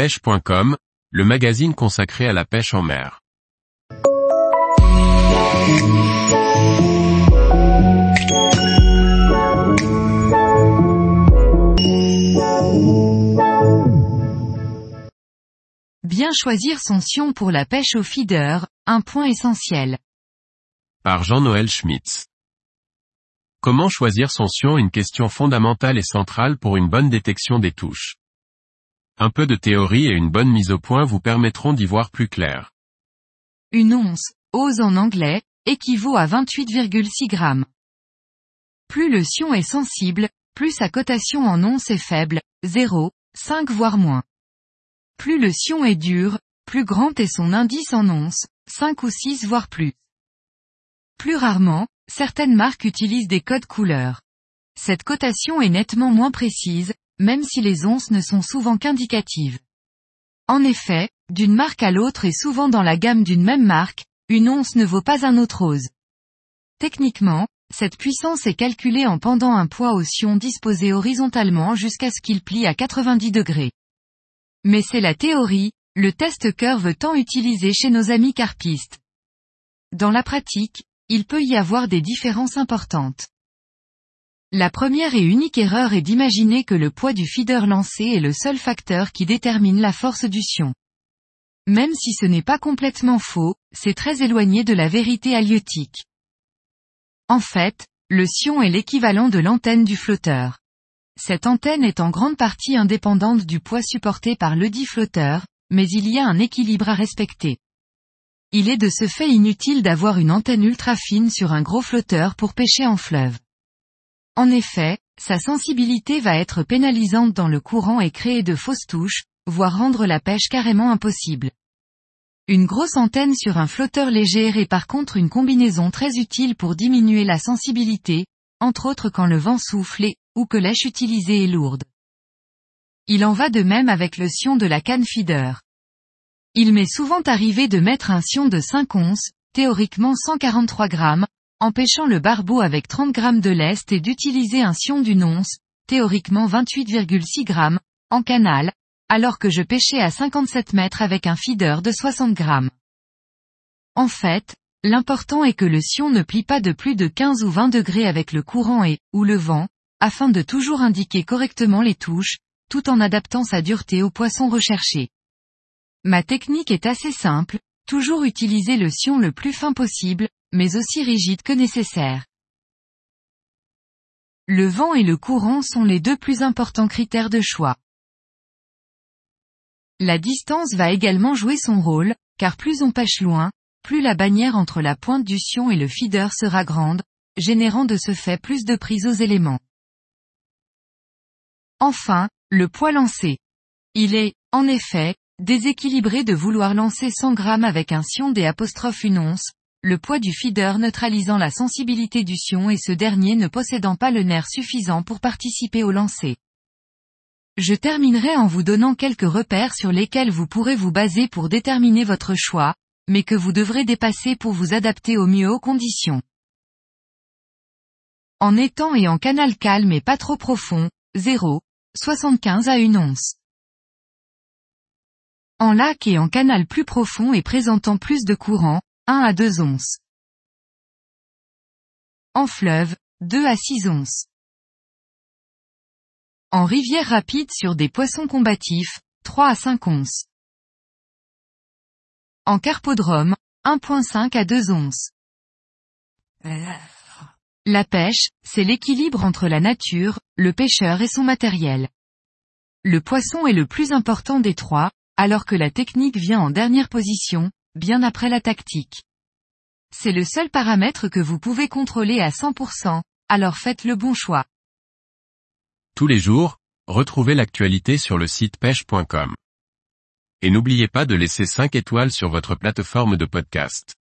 pêche.com, le magazine consacré à la pêche en mer. Bien choisir son sion pour la pêche au feeder, un point essentiel. Par Jean-Noël Schmitz. Comment choisir son sion Une question fondamentale et centrale pour une bonne détection des touches. Un peu de théorie et une bonne mise au point vous permettront d'y voir plus clair. Une once, ose en anglais, équivaut à 28,6 grammes. Plus le sion est sensible, plus sa cotation en once est faible, 0, 5 voire moins. Plus le sion est dur, plus grand est son indice en once, 5 ou 6 voire plus. Plus rarement, certaines marques utilisent des codes couleurs. Cette cotation est nettement moins précise, même si les onces ne sont souvent qu'indicatives. En effet, d'une marque à l'autre et souvent dans la gamme d'une même marque, une once ne vaut pas un autre ose. Techniquement, cette puissance est calculée en pendant un poids au sion disposé horizontalement jusqu'à ce qu'il plie à 90 degrés. Mais c'est la théorie, le test curve tant utilisé chez nos amis carpistes. Dans la pratique, il peut y avoir des différences importantes. La première et unique erreur est d'imaginer que le poids du feeder lancé est le seul facteur qui détermine la force du sion. Même si ce n'est pas complètement faux, c'est très éloigné de la vérité halieutique. En fait, le sion est l'équivalent de l'antenne du flotteur. Cette antenne est en grande partie indépendante du poids supporté par ledit flotteur, mais il y a un équilibre à respecter. Il est de ce fait inutile d'avoir une antenne ultra fine sur un gros flotteur pour pêcher en fleuve. En effet, sa sensibilité va être pénalisante dans le courant et créer de fausses touches, voire rendre la pêche carrément impossible. Une grosse antenne sur un flotteur léger est par contre une combinaison très utile pour diminuer la sensibilité, entre autres quand le vent souffle et, ou que l'èche utilisée est lourde. Il en va de même avec le sion de la canne feeder. Il m'est souvent arrivé de mettre un sion de 5 onces, théoriquement 143 grammes, en pêchant le barbeau avec 30 grammes de lest et d'utiliser un sion d'une once, théoriquement 28,6 grammes, en canal, alors que je pêchais à 57 mètres avec un feeder de 60 grammes. En fait, l'important est que le sion ne plie pas de plus de 15 ou 20 degrés avec le courant et, ou le vent, afin de toujours indiquer correctement les touches, tout en adaptant sa dureté au poisson recherché. Ma technique est assez simple, toujours utiliser le sion le plus fin possible, mais aussi rigide que nécessaire. Le vent et le courant sont les deux plus importants critères de choix. La distance va également jouer son rôle, car plus on pêche loin, plus la bannière entre la pointe du sion et le feeder sera grande, générant de ce fait plus de prise aux éléments. Enfin, le poids lancé. Il est, en effet, déséquilibré de vouloir lancer 100 grammes avec un sion des une once, le poids du feeder neutralisant la sensibilité du sion et ce dernier ne possédant pas le nerf suffisant pour participer au lancer. Je terminerai en vous donnant quelques repères sur lesquels vous pourrez vous baser pour déterminer votre choix, mais que vous devrez dépasser pour vous adapter au mieux aux conditions. En étang et en canal calme et pas trop profond, 0, 75 à une once. En lac et en canal plus profond et présentant plus de courant, 1 à 2 onces. En fleuve, 2 à 6 onces. En rivière rapide sur des poissons combatifs, 3 à 5 onces. En carpodrome, 1.5 à 2 onces. La pêche, c'est l'équilibre entre la nature, le pêcheur et son matériel. Le poisson est le plus important des trois, alors que la technique vient en dernière position, bien après la tactique. C'est le seul paramètre que vous pouvez contrôler à 100%, alors faites le bon choix. Tous les jours, retrouvez l'actualité sur le site pêche.com. Et n'oubliez pas de laisser 5 étoiles sur votre plateforme de podcast.